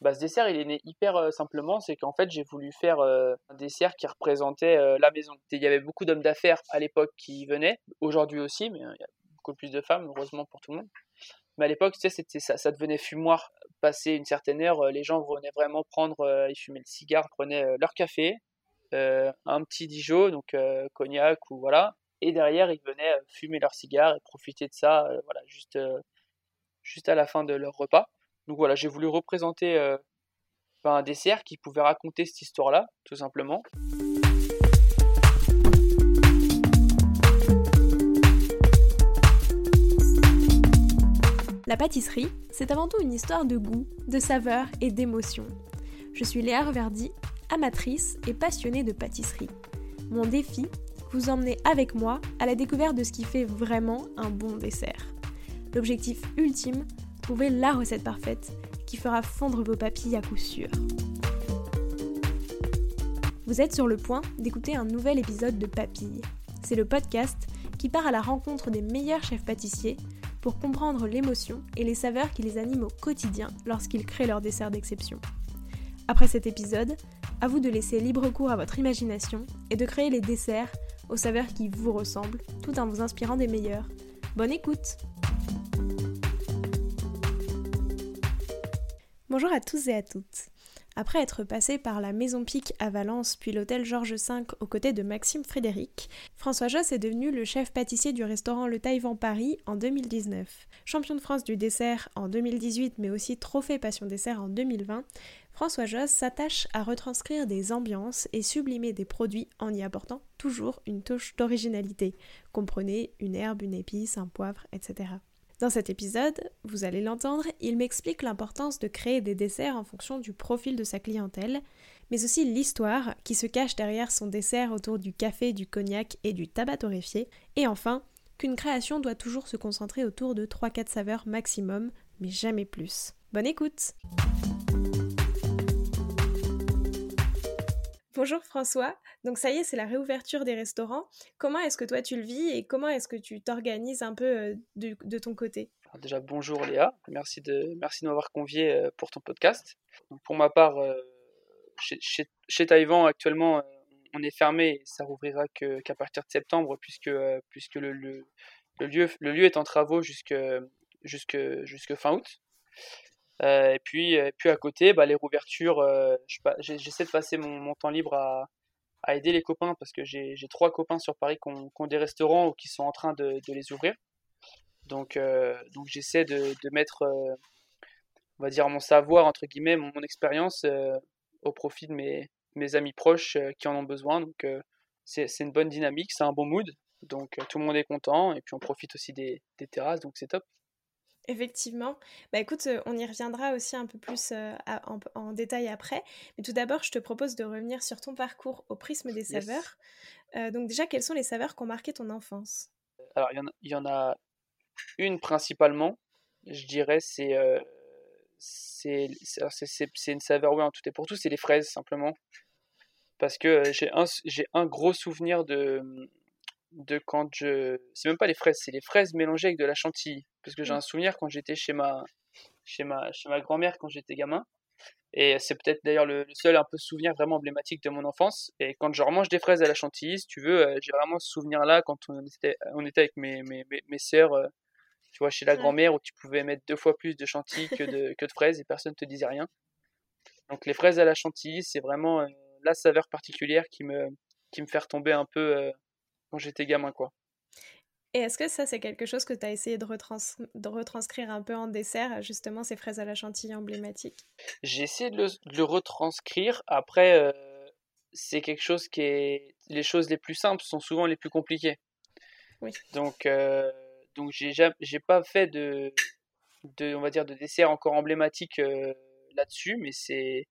bah, ce dessert, il est né hyper simplement. C'est qu'en fait, j'ai voulu faire un dessert qui représentait la maison. Il y avait beaucoup d'hommes d'affaires à l'époque qui venaient, aujourd'hui aussi, mais il y a beaucoup plus de femmes, heureusement pour tout le monde. Mais à l'époque, tu sais, c'était ça, ça devenait fumoir. Passé une certaine heure, les gens venaient vraiment prendre, ils fumaient le cigare, prenaient leur café, un petit Dijon, donc cognac ou voilà. Et derrière, ils venaient fumer leur cigare et profiter de ça, voilà, juste, juste à la fin de leur repas. Donc voilà, j'ai voulu représenter ben, un dessert qui pouvait raconter cette histoire-là, tout simplement. La pâtisserie, c'est avant tout une histoire de goût, de saveur et d'émotion. Je suis Léa Reverdy, amatrice et passionnée de pâtisserie. Mon défi, vous emmener avec moi à la découverte de ce qui fait vraiment un bon dessert. L'objectif ultime, trouver la recette parfaite qui fera fondre vos papilles à coup sûr. Vous êtes sur le point d'écouter un nouvel épisode de Papilles. C'est le podcast qui part à la rencontre des meilleurs chefs pâtissiers pour comprendre l'émotion et les saveurs qui les animent au quotidien lorsqu'ils créent leurs desserts d'exception. Après cet épisode, à vous de laisser libre cours à votre imagination et de créer les desserts aux saveurs qui vous ressemblent, tout en vous inspirant des meilleurs. Bonne écoute Bonjour à tous et à toutes. Après être passé par la Maison Pic à Valence puis l'hôtel Georges V aux côtés de Maxime Frédéric, François Josse est devenu le chef pâtissier du restaurant Le Taïwan Paris en 2019. Champion de France du dessert en 2018 mais aussi trophée Passion Dessert en 2020, François Josse s'attache à retranscrire des ambiances et sublimer des produits en y apportant toujours une touche d'originalité. Comprenez une herbe, une épice, un poivre, etc. Dans cet épisode, vous allez l'entendre, il m'explique l'importance de créer des desserts en fonction du profil de sa clientèle, mais aussi l'histoire qui se cache derrière son dessert autour du café, du cognac et du tabac torréfié, et enfin qu'une création doit toujours se concentrer autour de 3-4 saveurs maximum, mais jamais plus. Bonne écoute Bonjour François, donc ça y est, c'est la réouverture des restaurants. Comment est-ce que toi tu le vis et comment est-ce que tu t'organises un peu euh, de, ton côté? Déjà bonjour Léa, merci de, merci de m'avoir convié euh, pour ton podcast. pour ma part, euh, chez, chez, Taïwan actuellement, on est fermé ça rouvrira qu'à partir de septembre puisque, puisque le, le, lieu, le lieu est en travaux jusque, jusque, jusque fin août. Euh, et puis, puis à côté, bah, les rouvertures, euh, j'essaie de passer mon, temps libre à, à, aider les copains parce que j'ai trois copains sur Paris qui ont, des restaurants ou qui sont en train de, de les ouvrir. Donc, euh, donc j'essaie de, de, mettre, on va dire, mon savoir, entre guillemets, mon, expérience au profit de mes, mes amis proches qui en ont besoin. Donc, c'est une bonne dynamique, c'est un bon mood. Donc, tout le monde est content et puis on profite aussi des, des terrasses, donc c'est top. Effectivement. Bah écoute, euh, on y reviendra aussi un peu plus euh, en, détail après. Mais tout d'abord, je te propose de revenir sur ton parcours au prisme des saveurs. Euh, donc déjà, quelles sont les saveurs qui ont marqué ton enfance? Alors, il y, en a une principalement, je dirais, c'est c'est une saveur, oui, en tout et pour tout, c'est les fraises, simplement. Parce que j'ai un, un gros souvenir de, de quand je... C'est même pas les fraises, c'est les fraises mélangées avec de la chantilly. Parce que j'ai un souvenir quand j'étais chez ma, chez ma, chez ma grand-mère quand j'étais gamin. Et c'est peut-être d'ailleurs le, seul un peu souvenir vraiment emblématique de mon enfance. Et quand je remange des fraises à la chantilly, si tu veux, euh, j'ai vraiment ce souvenir-là quand on était, on était avec mes, mes, mes, sœurs, euh, tu vois, chez la grand-mère où tu pouvais mettre deux fois plus de chantilly que de, que de fraises et personne ne te disait rien. Donc les fraises à la chantilly, c'est vraiment euh, la saveur particulière qui me, qui me fait retomber un peu quand j'étais gamin, quoi. Et est-ce que ça, c'est quelque chose que tu as essayé de, de, retranscrire un peu en dessert, justement, ces fraises à la chantilly emblématiques? J'ai essayé de le, retranscrire. Après, euh, c'est quelque chose qui est. Les choses les plus simples sont souvent les plus compliquées. Oui. Donc, euh, donc j'ai pas fait de, de, on va dire, de dessert encore emblématique euh, là-dessus, mais c'est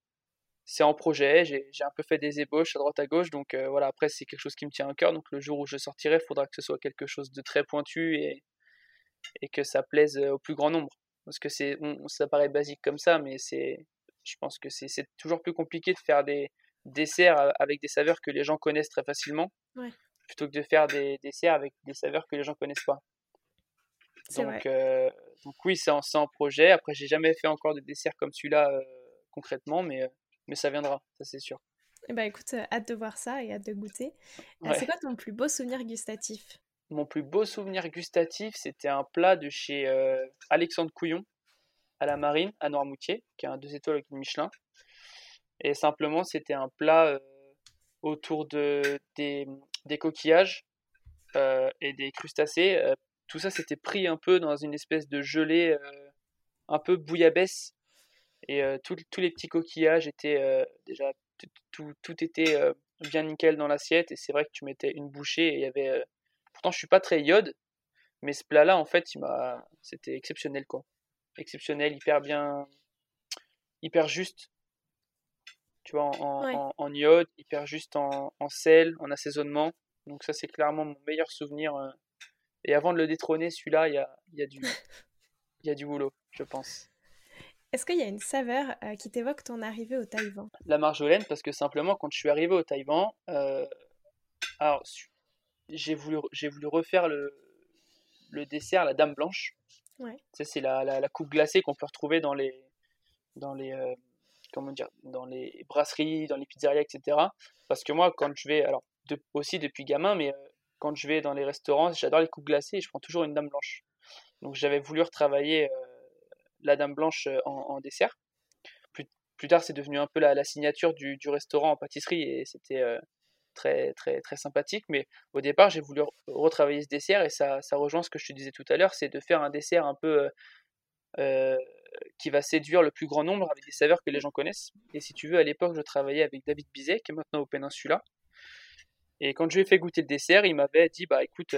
c'est en projet, j'ai un peu fait des ébauches à droite à gauche, donc euh, voilà, après c'est quelque chose qui me tient à cœur, donc le jour où je sortirai, il faudra que ce soit quelque chose de très pointu et, et que ça plaise euh, au plus grand nombre. Parce que c'est, ça paraît basique comme ça, mais c'est, je pense que c'est toujours plus compliqué de faire des desserts avec des saveurs que les gens connaissent très facilement, plutôt que de faire des desserts avec des saveurs que les gens connaissent pas. Donc, euh, donc oui, c'est en, en, projet. Après, j'ai jamais fait encore de dessert comme celui-là concrètement, mais, mais ça viendra, ça c'est sûr. Eh ben écoute, hâte de voir ça et hâte de goûter. C'est quoi ton plus beau souvenir gustatif? Mon plus beau souvenir gustatif, c'était un plat de chez Alexandre Couillon, à la Marine, à Noirmoutier, qui a un deux étoiles avec Michelin. Et simplement, c'était un plat autour de, des, des coquillages et des crustacés. tout ça, c'était pris un peu dans une espèce de gelée un peu bouillabaisse. Et tous les petits coquillages étaient déjà tout, tout était bien nickel dans l'assiette. Et c'est vrai que tu mettais une bouchée et il y avait. pourtant, je suis pas très iode, mais ce plat-là, en fait, il m'a, c'était exceptionnel, quoi. Exceptionnel, hyper bien, hyper juste. Tu vois, en, en, iode, hyper juste en, en, sel, en assaisonnement. Donc ça, c'est clairement mon meilleur souvenir. Et avant de le détrôner, celui-là, il y a, y, a du, y a du boulot, je pense. Est-ce qu'il y a une saveur euh, qui t'évoque ton arrivée au Taïwan? La marjolaine, parce que simplement, quand je suis arrivé au Taïwan, euh, alors j'ai voulu, j'ai voulu refaire le, le dessert, la Dame Blanche. Ouais. C'est la, la, coupe glacée qu'on peut retrouver dans les, dans les, euh, comment dire, dans les brasseries, dans les pizzerias, etc. Parce que moi, quand je vais, alors aussi depuis gamin, mais quand je vais dans les restaurants, j'adore les coupes glacées et je prends toujours une Dame Blanche. Donc j'avais voulu retravailler la Dame Blanche euh, en, dessert. Plus, plus tard, c'est devenu un peu la, signature du, restaurant en pâtisserie et c'était euh, très, très, très sympathique. Mais au départ, j'ai voulu retravailler ce dessert et ça, ça rejoint ce que je te disais tout à l'heure c'est de faire un dessert un peu. Euh, qui va séduire le plus grand nombre avec des saveurs que les gens connaissent. Et si tu veux, à l'époque, je travaillais avec David Bizet, qui est maintenant au Peninsula. Et quand je lui ai fait goûter le dessert, il m'avait dit Bah écoute,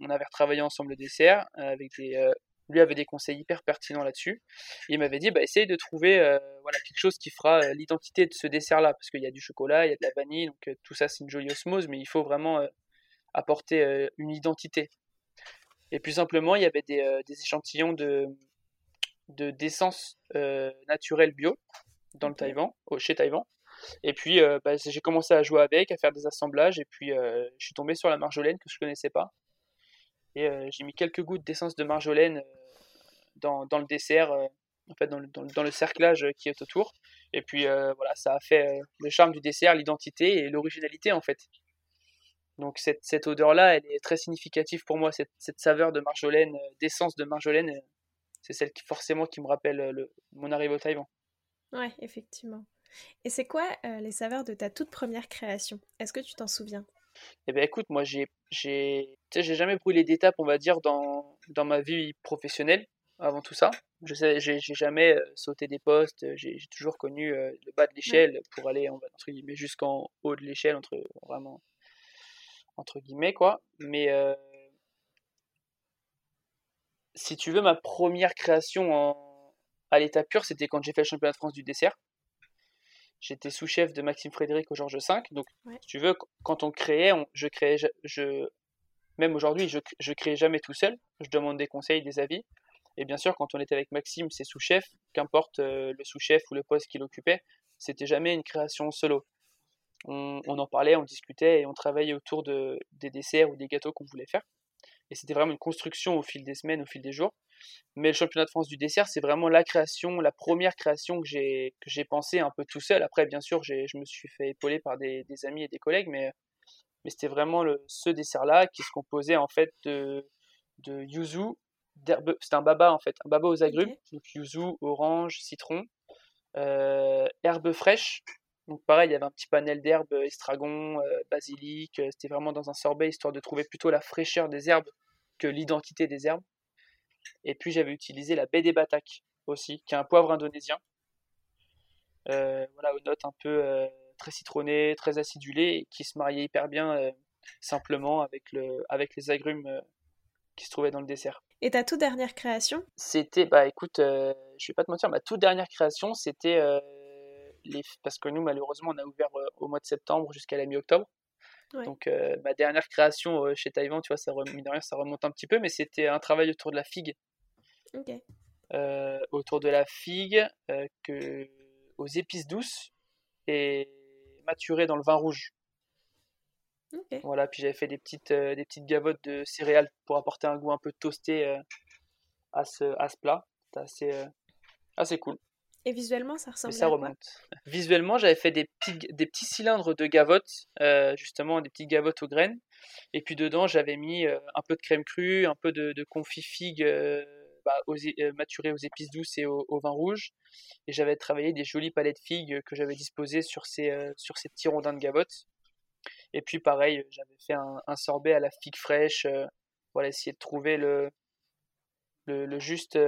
on avait retravaillé ensemble le dessert avec des, lui avait des conseils hyper pertinents là-dessus. Il m'avait dit, bah, essaye de trouver euh, voilà, quelque chose qui fera euh, l'identité de ce dessert-là, parce qu'il y a du chocolat, il y a de la vanille, donc euh, tout ça c'est une jolie osmose, mais il faut vraiment apporter une identité. Et plus simplement, il y avait des, des échantillons de d'essence naturelle bio dans le Taïwan, chez Taïwan. Et puis bah, j'ai commencé à jouer avec, à faire des assemblages, et puis je suis tombé sur la marjolaine que je connaissais pas. Et j'ai mis quelques gouttes d'essence de marjolaine dans, dans, le dessert, en fait dans le, dans, le, cerclage qui est autour. Et puis voilà, ça a fait le charme du dessert, l'identité et l'originalité en fait. Donc cette, cette odeur-là, elle est très significative pour moi, cette, cette saveur de marjolaine, d'essence de marjolaine, c'est celle qui forcément qui me rappelle le, mon arrivée au Taïwan. Ouais, effectivement. Et c'est quoi les saveurs de ta toute première création? Est-ce que tu t'en souviens? Eh bien écoute, moi j'ai, j'ai, j'ai jamais brûlé d'étape, on va dire, dans, dans ma vie professionnelle avant tout ça. Je sais, j'ai, jamais euh, sauté des postes, euh, j'ai, toujours connu euh, le bas de l'échelle pour aller entre guillemets jusqu'en haut de l'échelle, entre vraiment entre guillemets quoi. Mais si tu veux, ma première création en, à l'état pur, c'était quand j'ai fait le championnat de France du dessert. J'étais sous-chef de Maxime Frédéric au Georges V. Donc, si tu veux, quand on créait, je créais, je, même aujourd'hui, je, je créais jamais tout seul. Je demande des conseils, des avis. Et bien sûr, quand on était avec Maxime, c'est sous-chef, qu'importe euh, le sous-chef ou le poste qu'il occupait, c'était jamais une création solo. On, en parlait, on discutait et on travaillait autour de, des desserts ou des gâteaux qu'on voulait faire. Et c'était vraiment une construction au fil des semaines, au fil des jours. Mais le championnat de France du dessert, c'est vraiment la création, la première création que j'ai que j'ai pensé un peu tout seul. Après, bien sûr, je me suis fait épauler par des, des amis et des collègues, mais mais c'était vraiment le, ce dessert-là qui se composait en fait de, de yuzu, c'était un baba en fait, un baba aux agrumes, donc yuzu, orange, citron, euh, herbes fraîches, donc pareil, il y avait un petit panel d'herbes, estragon, euh, basilic, euh, c'était vraiment dans un sorbet histoire de trouver plutôt la fraîcheur des herbes que l'identité des herbes. Et puis j'avais utilisé la baie des batak aussi, qui est un poivre indonésien. voilà, aux notes un peu très citronné, très acidulé, et qui se mariait hyper bien euh, simplement avec, le, avec les agrumes euh, qui se trouvaient dans le dessert. Et ta toute dernière création? C'était, bah écoute, euh, je vais pas te mentir, ma toute dernière création, c'était les... parce que nous, malheureusement, on a ouvert au mois de septembre jusqu'à la mi-octobre. Donc ma dernière création chez Taïwan, tu vois, ça, ça remonte un petit peu, mais c'était un travail autour de la figue. autour de la figue que, aux épices douces et maturé dans le vin rouge. Voilà, puis j'avais fait des petites, euh, des petites gavottes de céréales pour apporter un goût un peu toasté euh, à, ce, à ce plat. C'était assez, euh, assez cool. Et visuellement, ça ressemble ça à quoi? remonte. Visuellement, j'avais fait des petits, des petits cylindres de gavotte, euh, justement des petites gavottes aux graines. Et puis dedans, j'avais mis euh, un peu de crème crue, un peu de, de confit figue euh, bah, aux euh, maturé aux épices douces et au, au vin rouge. Et j'avais travaillé des jolies palettes figues que j'avais disposées sur ces, sur ces petits rondins de gavotte. Et puis pareil, j'avais fait un, un sorbet à la figue fraîche. voilà, essayer de trouver le, le, le juste,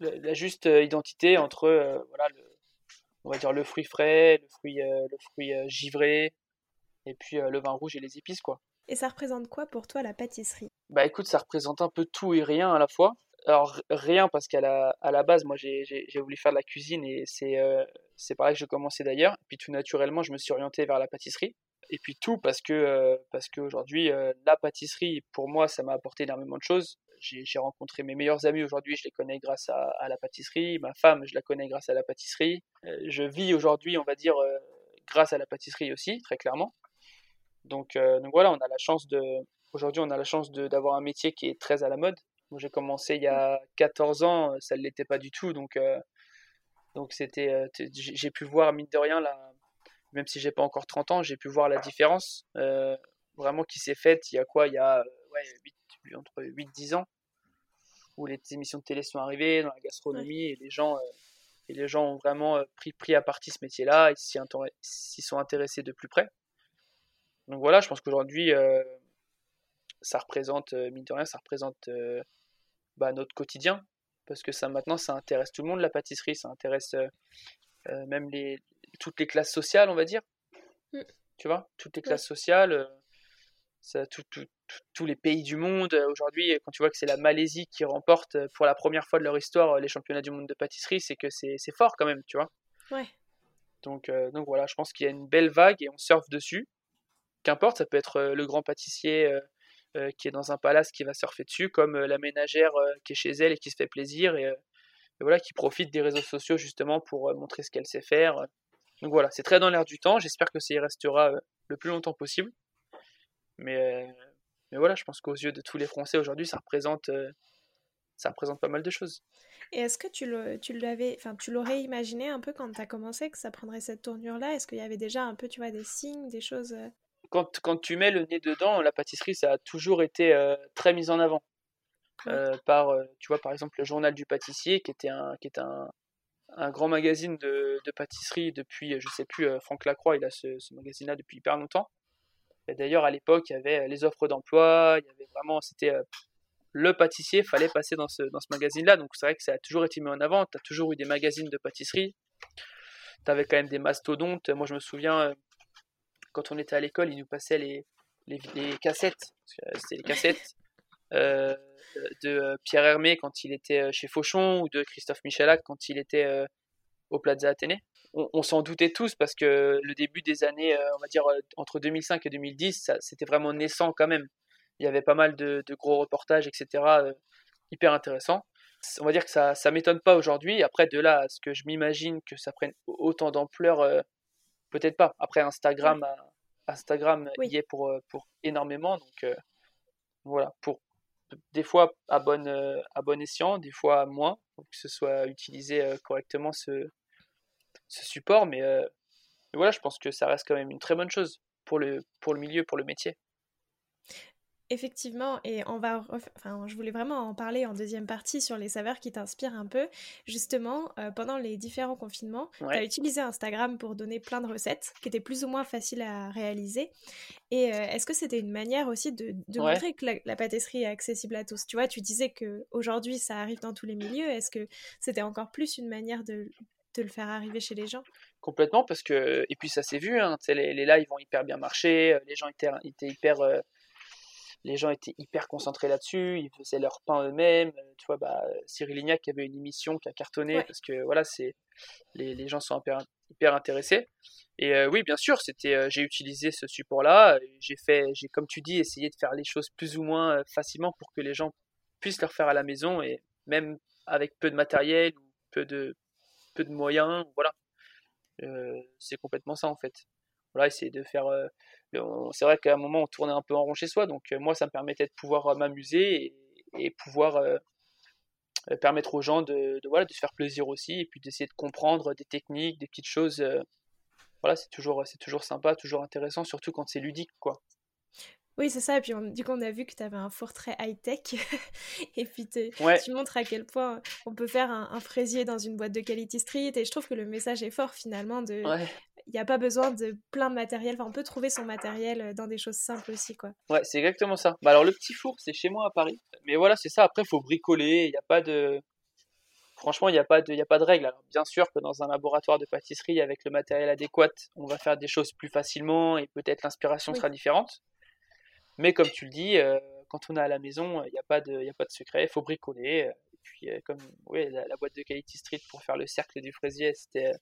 la juste euh, identité entre euh, voilà, le, on va dire le fruit frais, le fruit, euh, le fruit givré, et puis le vin rouge et les épices, quoi. Et ça représente quoi pour toi la pâtisserie? Bah écoute, ça représente un peu tout et rien à la fois. Alors rien parce qu'à la, à la base, moi j'ai j'ai- j'ai voulu faire de la cuisine et c'est euh, c'est pareil que je commençais d'ailleurs. Et puis tout naturellement, je me suis orienté vers la pâtisserie. Et puis tout parce que euh, parce qu'aujourd'hui, euh, la pâtisserie, pour moi, ça m'a apporté énormément de choses. J'ai rencontré mes meilleurs amis aujourd'hui, je les connais grâce à, la pâtisserie. Ma femme, je la connais grâce à la pâtisserie. Euh, je vis aujourd'hui, on va dire, euh, grâce à la pâtisserie aussi, très clairement. Donc, euh, donc voilà, on a la chance de, aujourd'hui, on a la chance d'avoir un métier qui est très à la mode. Moi, j'ai commencé il y a 14 ans, ça ne l'était pas du tout, donc, donc c'était, j'ai pu voir, mine de rien, la, même si j'ai pas encore 30 ans, j'ai pu voir la différence vraiment qui s'est faite il y a quoi, il y a ouais, 8, entre 8-10 ans, où les émissions de télé sont arrivées dans la gastronomie et les gens, euh, et les gens ont vraiment euh, pris, pris à partie ce métier-là, ils s'y sont intéressés de plus près. Donc voilà, je pense qu'aujourd'hui, euh, ça représente, mine de rien, ça représente euh, bah, notre quotidien. Parce que ça, maintenant, ça intéresse tout le monde, la pâtisserie, ça intéresse même les, toutes les classes sociales, on va dire. Mm. Tu vois, toutes les Ouais. classes sociales, ça, tout- tout- tous les pays du monde. Euh, Aujourd'hui, quand tu vois que c'est la Malaisie qui remporte euh, pour la première fois de leur histoire euh, les championnats du monde de pâtisserie, c'est que c'est fort quand même, tu vois. Ouais. Donc, euh, donc voilà, je pense qu'il y a une belle vague et on surfe dessus. Qu'importe, ça peut être le grand pâtissier euh, qui est dans un palace qui va surfer dessus, comme la ménagère qui est chez elle et qui se fait plaisir et, et voilà, qui profite des réseaux sociaux justement pour montrer ce qu'elle sait faire. Donc voilà, c'est très dans l'air du temps. J'espère que ça y restera le plus longtemps possible. Mais, mais voilà, je pense qu'aux yeux de tous les Français aujourd'hui, ça représente, euh, ça représente pas mal de choses. Et est-ce que tu le- tu l'avais, enfin, tu l'aurais imaginé un peu quand tu as commencé que ça prendrait cette tournure-là? Est-ce qu'il y avait déjà un peu, tu vois, des signes, des choses euh, Quand, quand tu mets le nez dedans, la pâtisserie, ça a toujours été euh, très mis en avant. Ouais. Euh, par, tu vois, par exemple, le journal du pâtissier, qui était un, qui est un, un grand magazine de, de pâtisserie depuis, je sais plus, Franck Lacroix, il a ce, ce magazine-là depuis hyper longtemps. D'ailleurs, à l'époque, il y avait euh, les offres d'emploi, il y avait vraiment, c'était euh, le pâtissier, fallait passer dans ce, magazine-là. Donc c'est vrai que ça a toujours été mis en avant. Tu as toujours eu des magazines de pâtisserie. Tu avais quand même des mastodontes. Moi, je me souviens, euh, quand on était à l'école, ils nous passaient les, les, cassettes. C'était les cassettes de Pierre Hermé quand il était chez Fauchon ou de Christophe Michalak quand il était au Plaza Athénée. On, on s'en doutait tous parce que le début des années, euh, on va dire euh, entre 2005 et 2010, ça- c'était vraiment naissant quand même. Il y avait pas mal de, de gros reportages, etc. euh, hyper intéressants. On va dire que ça ça m'étonne pas aujourd'hui. Après, de là à ce que je m'imagine que ça prenne autant d'ampleur, euh, peut-être pas. Après, Instagram, Instagram Oui. y est pour, pour énormément. Donc euh, voilà, pour des fois à bon, euh, à bon escient, des fois à moins, pour que ce soit utilisé euh, correctement ce, ce support. Mais, euh, mais voilà, je pense que ça reste quand même une très bonne chose pour le, pour le milieu, pour le métier. Effectivement, et on va, ref- enfin, je voulais vraiment en parler en deuxième partie sur les saveurs qui t'inspirent un peu. Justement, euh, pendant les différents confinements, tu as utilisé Instagram pour donner plein de recettes qui étaient plus ou moins faciles à réaliser. Et euh, est-ce que c'était une manière aussi de, de Ouais. montrer que la, la pâtisserie est accessible à tous? Tu vois, tu disais que aujourd'hui ça arrive dans tous les milieux. Est-ce que c'était encore plus une manière de, de le faire arriver chez les gens? Complètement, parce que, et puis ça s'est vu, hein, les, les lives ont hyper bien marché, euh, les gens étaient, étaient hyper, euh, les gens étaient hyper concentrés là-dessus, ils faisaient leur pain eux-mêmes, euh, tu vois, bah, Cyril Lignac qui avait une émission qui a cartonné, Ouais. parce que voilà, c'est, les, les gens sont hyper, hyper intéressés. Et euh, oui, bien sûr, c'était, euh, j'ai utilisé ce support-là, j'ai fait, j'ai, comme tu dis, essayé de faire les choses plus ou moins facilement pour que les gens puissent le refaire à la maison, et même avec peu de matériel, ou peu de, peu de moyens, voilà. Euh, c'est complètement ça en fait. Voilà, essayer de faire. euh, c'est vrai qu'à un moment on tournait un peu en rond chez soi, donc euh, moi ça me permettait de pouvoir m'amuser et, pouvoir permettre aux gens de, voilà, de se faire plaisir aussi et puis d'essayer de comprendre des techniques, des petites choses. voilà, c'est toujours, c'est toujours sympa, toujours intéressant, surtout quand c'est ludique, quoi. Oui, c'est ça. Et puis, du coup, on a vu que tu avais un four très high-tech. et puis, tu montres à quel point on peut faire un, fraisier dans une boîte de Quality Street. Et je trouve que le message est fort, finalement. De... Il n'y a pas besoin de plein de matériel. Enfin, on peut trouver son matériel euh, dans des choses simples aussi, quoi. Ouais, c'est exactement ça. Bah, alors, le petit four, c'est chez moi à Paris. Mais voilà, c'est ça. Après, il faut bricoler. Il n'y a pas de... Franchement, il n'y a, pas de, a pas de règle. Alors, bien sûr que dans un laboratoire de pâtisserie, avec le matériel adéquat, on va faire des choses plus facilement et peut-être l'inspiration sera différente. Mais comme tu le dis, euh, quand on est à la maison, il n'y a, pas de, a pas de secret, il faut bricoler. Euh, et puis, euh, comme oui, la, boîte de Quality Street pour faire le cercle du fraisier, c'était.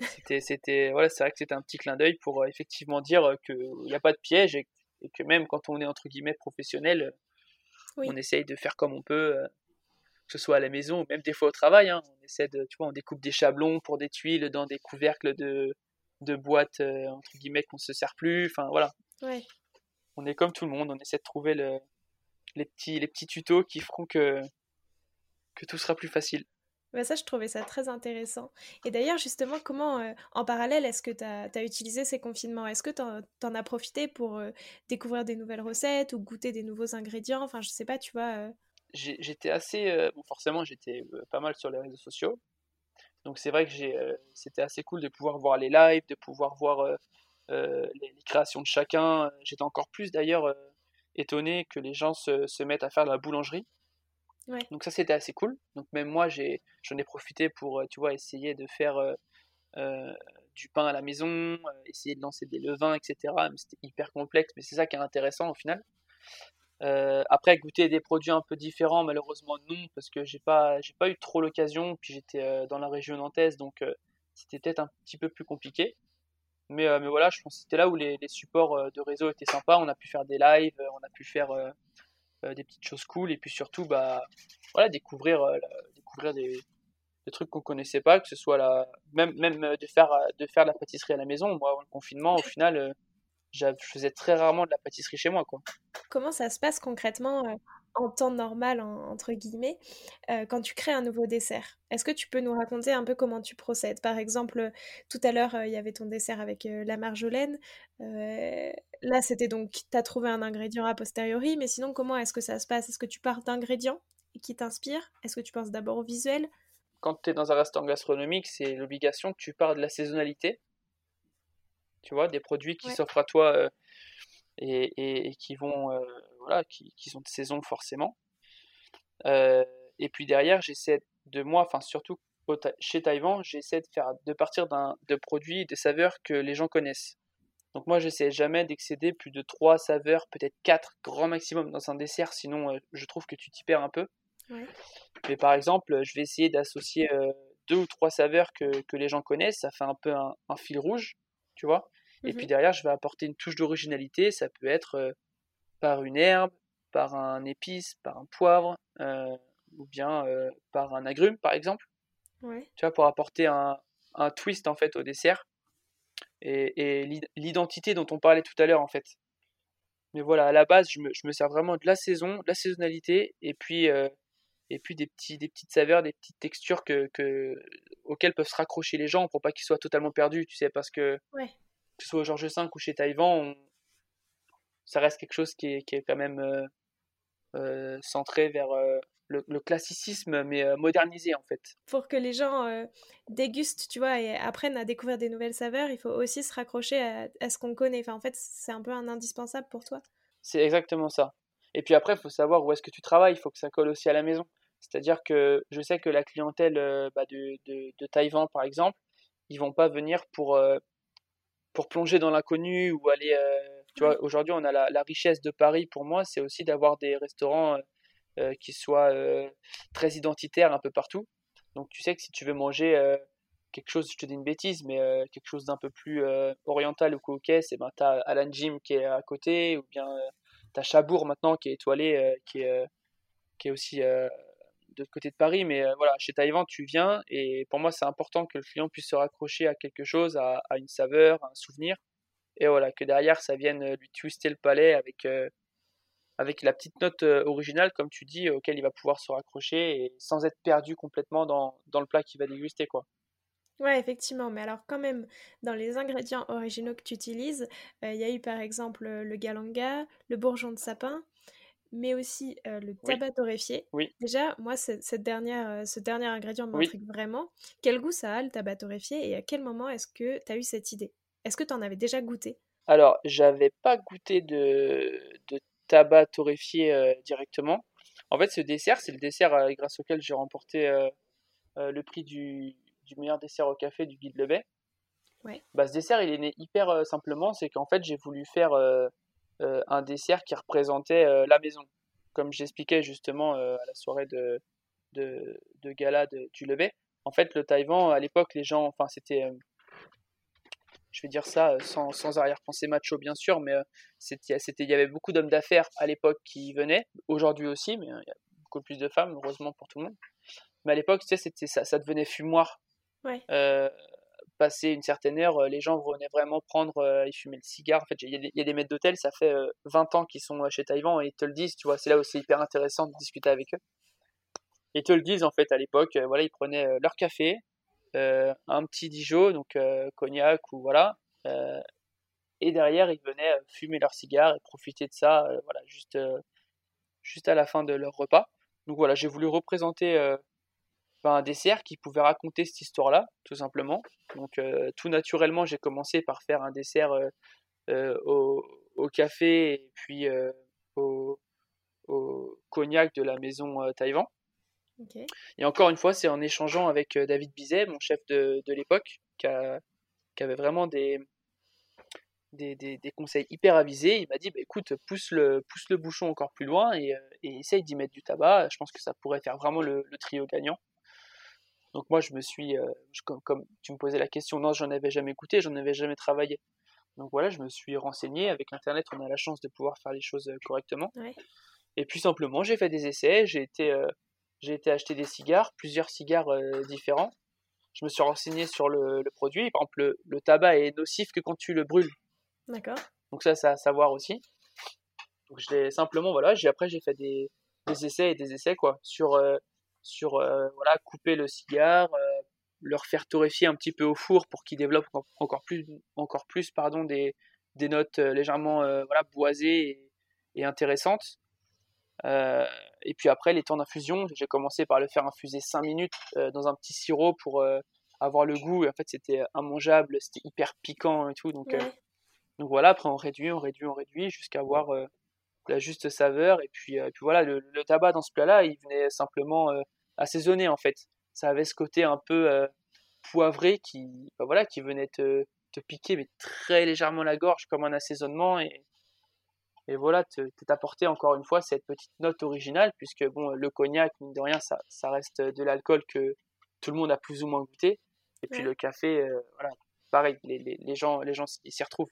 C'était, c'était, voilà, c'est vrai que c'était un petit clin d'œil pour effectivement dire qu'il n'y a pas de piège et, que même quand on est entre guillemets professionnel, on essaye de faire comme on peut, que ce soit à la maison ou même des fois au travail. Hein. on essaie de, tu vois, on découpe des chablons pour des tuiles dans des couvercles de, de boîtes entre guillemets qu'on se sert plus. Enfin voilà. Ouais on est comme tout le monde, on essaie de trouver les, petits, les petits tutos qui feront que, que tout sera plus facile. Ça, je trouvais ça très intéressant. Et d'ailleurs, justement, comment, euh, en parallèle, est-ce que tu as, utilisé ces confinements? Est-ce que tu en, as profité pour euh, découvrir des nouvelles recettes ou goûter des nouveaux ingrédients? Enfin, je sais pas, tu vois. Euh. J'étais assez. bon, forcément, j'étais pas mal sur les réseaux sociaux. Donc, c'est vrai que c'était assez cool de pouvoir voir les lives, de pouvoir voir euh, les, créations de chacun. J'étais encore plus d'ailleurs euh, étonné que les gens se, mettent à faire de la boulangerie. Donc ça c'était assez cool. Donc même moi j'en ai, profité pour euh, tu vois essayer de faire du pain à la maison, essayer de lancer des levains, etc. C'était hyper complexe, mais c'est ça qui est intéressant au final. après goûter des produits un peu différents, malheureusement non, parce que j'ai pas j'ai pas eu trop l'occasion. Puis j'étais dans la région nantaise, donc c'était peut-être un petit peu plus compliqué. Mais, euh, mais voilà, je pense que c'était là où les, supports euh, de réseau étaient sympas. On a pu faire des lives, euh, on a pu faire des petites choses cool et puis surtout bah, voilà, découvrir, découvrir des, trucs qu'on connaissait pas, que ce soit la, même, même de, faire, de faire la pâtisserie à la maison. Moi, le confinement, au final, je faisais très rarement de la pâtisserie chez moi. Quoi. Comment ça se passe concrètement en temps normal, entre guillemets, euh, quand tu crées un nouveau dessert. Est-ce que tu peux nous raconter un peu comment tu procèdes? Par exemple, tout à l'heure, euh, il y avait ton dessert avec euh, la marjolaine. là, c'était donc, tu as trouvé un ingrédient a posteriori, mais sinon, comment est-ce que ça se passe? Est-ce que tu pars d'ingrédients qui t'inspirent? Est-ce que tu penses d'abord au visuel? Quand tu es dans un restaurant gastronomique, c'est l'obligation que tu pars de la saisonnalité. Tu vois, des produits qui s'offrent à toi et, qui vont voilà, qui, sont de saison forcément. Euh, et puis derrière, j'essaie de moi, enfin surtout chez Taïwan, j'essaie de faire de partir d'un de produits, des saveurs que les gens connaissent. Donc moi, j'essaie jamais d'excéder plus de trois saveurs, peut-être quatre grand maximum dans un dessert, sinon euh, je trouve que tu t'y perds un peu. Mais par exemple, je vais essayer d'associer euh, deux ou trois saveurs que, que, les gens connaissent, ça fait un peu un, fil rouge, tu vois. Et puis mmh derrière, je vais apporter une touche d'originalité, ça peut être par une herbe, par un épice, par un poivre, euh, ou bien euh, par un agrume, par exemple. Tu vois, pour apporter un, un, twist en fait au dessert et, et l'identité dont on parlait tout à l'heure en fait. Mais voilà, à la base, je me, je me, sers vraiment de la saison, de la saisonnalité, et puis, euh, et puis des, petits, des petites saveurs, des petites textures que, que, auxquelles peuvent se raccrocher les gens pour pas qu'ils soient totalement perdus, tu sais, parce que que ce soit au Georges V ou chez Taïwan, on, ça reste quelque chose qui est, qui est quand même euh, euh, centré vers euh, le, classicisme, mais modernisé en fait. Pour que les gens dégustent, tu vois, et apprennent à découvrir des nouvelles saveurs, il faut aussi se raccrocher à, ce qu'on connaît. Enfin, en fait, c'est un peu un indispensable pour toi. C'est exactement ça. Et puis après, il faut savoir où est-ce que tu travailles, il faut que ça colle aussi à la maison. C'est-à-dire que je sais que la clientèle bah, de, de, de, Taïwan, par exemple, ils vont pas venir pour, pour plonger dans l'inconnu ou aller tu vois, aujourd'hui, on a la, richesse de Paris, pour moi, c'est aussi d'avoir des restaurants euh, euh, qui soient euh, très identitaires un peu partout. Donc, tu sais que si tu veux manger quelque chose, je te dis une bêtise, mais quelque chose d'un peu plus oriental ou coquet, c'est ben, tu as Alan Jim qui est à côté, ou bien tu as Chabour maintenant qui est étoilé, qui, est, qui est aussi de l'autre côté de Paris. Mais voilà, chez Taïwan, tu viens, et pour moi, c'est important que le client puisse se raccrocher à quelque chose, à, à une saveur, à un souvenir et voilà, que derrière ça vienne euh, lui twister le palais avec, euh, avec la petite note originale, comme tu dis, auquel il va pouvoir se raccrocher et sans être perdu complètement dans, dans le plat qu'il va déguster, quoi. Ouais, effectivement, mais alors quand même, dans les ingrédients originaux que tu utilises, il y a eu par exemple le galanga, le bourgeon de sapin, mais aussi le tabac torréfié. Oui. Déjà, moi, cette dernière, ce dernier ingrédient m'intrigue vraiment. Quel goût ça a, le tabac torréfié, et à quel moment est-ce que tu as eu cette idée? Est-ce que tu en avais déjà goûté? Alors, j'avais pas goûté de, de tabac torréfié directement. En fait, ce dessert, c'est le dessert grâce auquel j'ai remporté le prix du, du, meilleur dessert au café du guide Lebet. Ouais. Bah, ce dessert, il est né hyper simplement. C'est qu'en fait, j'ai voulu faire euh, un dessert qui représentait euh, la maison. Comme j'expliquais justement euh, à la soirée de, de, de gala du lever. En fait, le Taïwan, à l'époque, les gens, enfin, c'était je vais dire ça sans, sans arrière-pensée macho bien sûr, mais c'était, c'était, il y avait beaucoup d'hommes d'affaires à l'époque qui venaient, aujourd'hui aussi, mais il y a beaucoup plus de femmes, heureusement pour tout le monde. Mais à l'époque, tu sais, c'était, ça, ça devenait fumoir. Ouais passé une certaine heure, euh, les gens venaient vraiment prendre euh, et fumer le cigare. En fait, il y, a des maîtres d'hôtel, ça fait 20 euh, ans qu'ils sont chez Taïwan et ils te le disent, tu vois, c'est là où c'est hyper intéressant de discuter avec eux. Ils te le disent en fait à l'époque, voilà, ils prenaient leur café, un petit Dijon, donc cognac ou voilà, et derrière ils venaient fumer leur cigare et profiter de ça, voilà, juste, juste à la fin de leur repas. Donc voilà, j'ai voulu représenter un dessert qui pouvait raconter cette histoire-là, tout simplement. Donc euh, tout naturellement, j'ai commencé par faire un dessert euh, euh, au, café et puis au, cognac de la maison Taïwan. Et encore une fois, c'est en échangeant avec David Bizet, mon chef de, de l'époque, qui, qui, avait vraiment des, des, des, des, conseils hyper avisés. Il m'a dit bah, écoute, pousse le, pousse le bouchon encore plus loin et, et essaye d'y mettre du tabac. Je pense que ça pourrait faire vraiment le, le trio gagnant. Donc moi, je me suis, euh, comme, tu me posais la question, non, j'en avais jamais goûté, j'en avais jamais travaillé. Donc voilà, je me suis renseigné. Avec Internet, on a la chance de pouvoir faire les choses euh, correctement. Et puis simplement, j'ai fait des essais, j'ai été, euh, j'ai été acheter des cigares, plusieurs cigares différents. Je me suis renseigné sur le, produit. Par exemple, le, tabac est nocif que quand tu le brûles. D'accord. Donc ça, c'est à savoir aussi. Donc je simplement, voilà, j'ai après j'ai fait des, des, essais et des essais quoi sur sur euh, voilà couper le cigare, euh, leur faire torréfier un petit peu au four pour qu'ils développent encore plus encore plus pardon des, des notes euh, légèrement voilà boisées et, intéressantes. Et puis après les temps d'infusion, j'ai commencé par le faire infuser 5 minutes dans un petit sirop pour avoir le goût. Et en fait, c'était immangeable, c'était hyper piquant et tout. Donc, donc voilà, après on réduit, on réduit, on réduit jusqu'à avoir la juste saveur. Et puis, puis voilà, le, tabac dans ce plat-là, il venait simplement assaisonner en fait. Ça avait ce côté un peu poivré qui, bah, voilà, qui venait te, te, piquer mais très légèrement la gorge comme un assaisonnement et, et voilà, t'apporter encore une fois cette petite note originale puisque bon, le cognac, mine de rien, ça, ça reste de l'alcool que tout le monde a plus ou moins goûté. Et puis le café, voilà, pareil, les, les, les gens, les gens s'y retrouvent.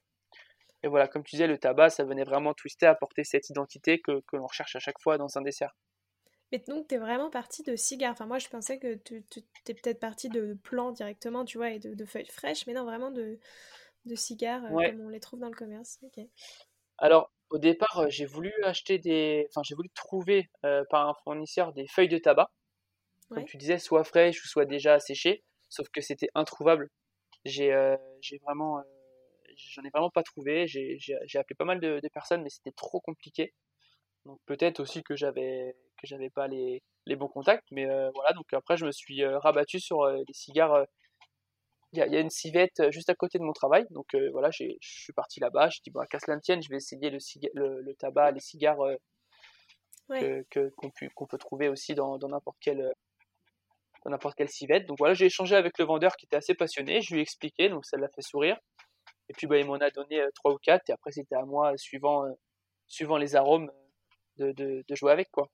Et voilà, comme tu disais, le tabac, ça venait vraiment twister, apporter cette identité que, que l'on recherche à chaque fois dans un dessert. Mais donc, tu es vraiment parti de cigares. Enfin, moi, je pensais que tu es peut-être parti de plants directement, tu vois, et de, feuilles fraîches, mais non, vraiment de, de cigares euh, comme on les trouve dans le commerce. Alors, au départ, euh, j'ai voulu acheter des. Enfin, j'ai voulu trouver euh, par un fournisseur des feuilles de tabac. Comme tu disais, soit fraîches ou soit déjà séchées. Sauf que c'était introuvable. J'ai vraiment j'en ai vraiment pas trouvé. J'ai appelé pas mal de, personnes, mais c'était trop compliqué. Donc peut-être aussi que j'avais que j'avais pas les, les, bons contacts, mais euh, voilà. Donc après, je me suis euh, rabattu sur euh, les cigares. Il y, a une civette juste à côté de mon travail, donc voilà, je suis parti là-bas. Je dis bon, à qu'à cela tienne, je vais essayer le, le, tabac, les cigares que qu'on peut trouver aussi dans n'importe quel dans n'importe quelle civette. Donc voilà, j'ai échangé avec le vendeur qui était assez passionné, je lui ai expliqué, donc ça l'a fait sourire. Et puis bah, il m'en a donné euh, trois ou quatre, et après c'était à moi, suivant, euh, suivant les arômes, de, de, de, jouer avec quoi.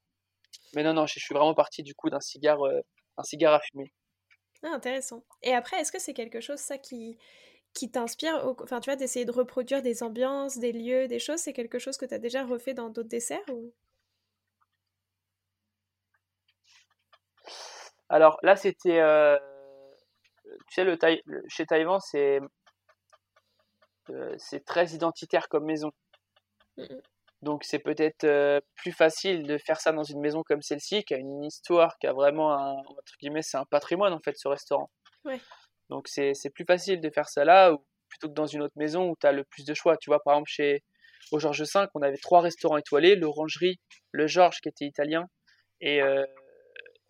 Mais non, non, je, suis vraiment parti du coup d'un cigare, euh, un cigare à fumer. Ah, intéressant. Et après, est-ce que c'est quelque chose ça qui, qui t'inspire, enfin tu vois, d'essayer de reproduire des ambiances, des lieux, des choses, c'est quelque chose que tu as déjà refait dans d'autres desserts ou... Alors là, c'était, tu sais, le, chez Taïwan, c'est c'est très identitaire comme maison. Donc c'est peut-être euh, plus facile de faire ça dans une maison comme celle-ci, qui a une histoire, qui a vraiment un, entre guillemets, c'est un patrimoine en fait ce restaurant. Donc c'est plus facile de faire ça là, ou plutôt que dans une autre maison où tu as le plus de choix. Tu vois, par exemple, chez, au Georges V, on avait trois restaurants étoilés, l'Orangerie, le Georges qui était italien, et, euh,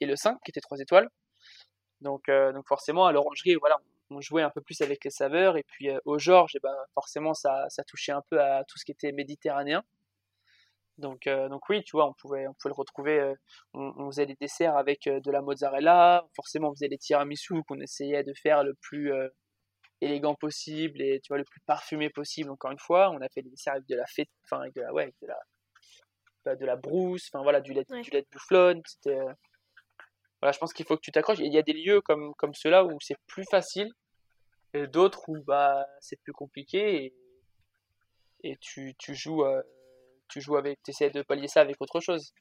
et le 5 qui était trois étoiles. Donc, euh, donc forcément, à l'Orangerie, voilà, on jouait un peu plus avec les saveurs, et puis au Georges, eh ben, forcément, ça, ça touchait un peu à tout ce qui était méditerranéen. Donc, euh, donc oui, tu vois, on pouvait, on pouvait le retrouver. Euh, on, faisait des desserts avec euh, de la mozzarella. Forcément, on faisait des tiramisu qu'on essayait de faire le plus élégant possible et tu vois le plus parfumé possible. Encore une fois, on a fait des desserts avec de la fête, enfin avec de la, ouais, de la, bah, de la brousse, enfin voilà, du lait, du lait de bufflone. C'était, voilà, je pense qu'il faut que tu t'accroches. Il y a des lieux comme comme ceux-là où c'est plus facile et d'autres où bah c'est plus compliqué et, et tu, tu joues tu joues avec, tu essaies de pallier ça avec autre chose.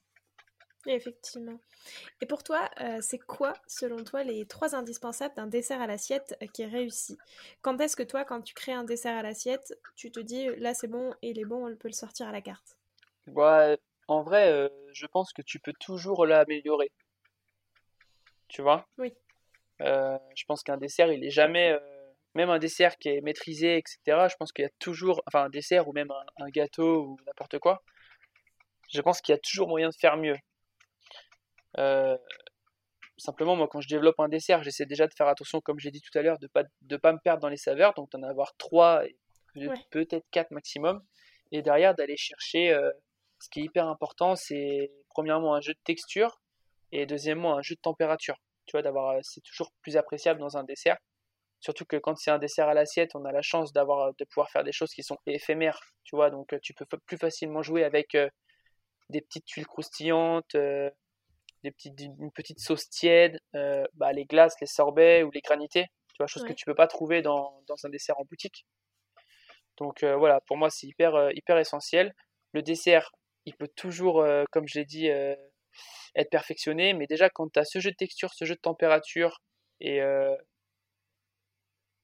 Effectivement. Et pour toi, euh, c'est quoi, selon toi, les trois indispensables d'un dessert à l'assiette qui est réussi? Quand est-ce que toi, quand tu crées un dessert à l'assiette, tu te dis là c'est bon, il est bon, on peut le sortir à la carte? Ouais, En vrai, euh, je pense que tu peux toujours l'améliorer. Tu vois? Oui. Euh, je pense qu'un dessert, il est jamais même un dessert qui est maîtrisé, etc., je pense qu'il y a toujours, enfin un dessert ou même un, gâteau ou n'importe quoi, je pense qu'il y a toujours moyen de faire mieux. Euh, simplement, moi, quand je développe un dessert, j'essaie déjà de faire attention, comme j'ai dit tout à l'heure, de pas de pas me perdre dans les saveurs, donc d'en avoir trois, peut-être quatre maximum, et derrière d'aller chercher. Euh, ce qui est hyper important, c'est premièrement un jeu de texture et deuxièmement un jeu de température. Tu vois, d'avoir, c'est toujours plus appréciable dans un dessert Surtout que quand c'est un dessert à l'assiette, on a la chance d'avoir de pouvoir faire des choses qui sont éphémères, tu vois. Donc tu peux plus facilement jouer avec euh, des petites tuiles croustillantes, euh, des petites, une petite sauce tiède, euh, bah, les glaces, les sorbets ou les granités, tu vois, choses que tu peux pas trouver dans, dans, un dessert en boutique. Donc voilà, pour moi c'est hyper hyper essentiel. Le dessert, il peut toujours, comme je l'ai dit, être perfectionné, mais déjà quand tu as ce jeu de texture, ce jeu de température et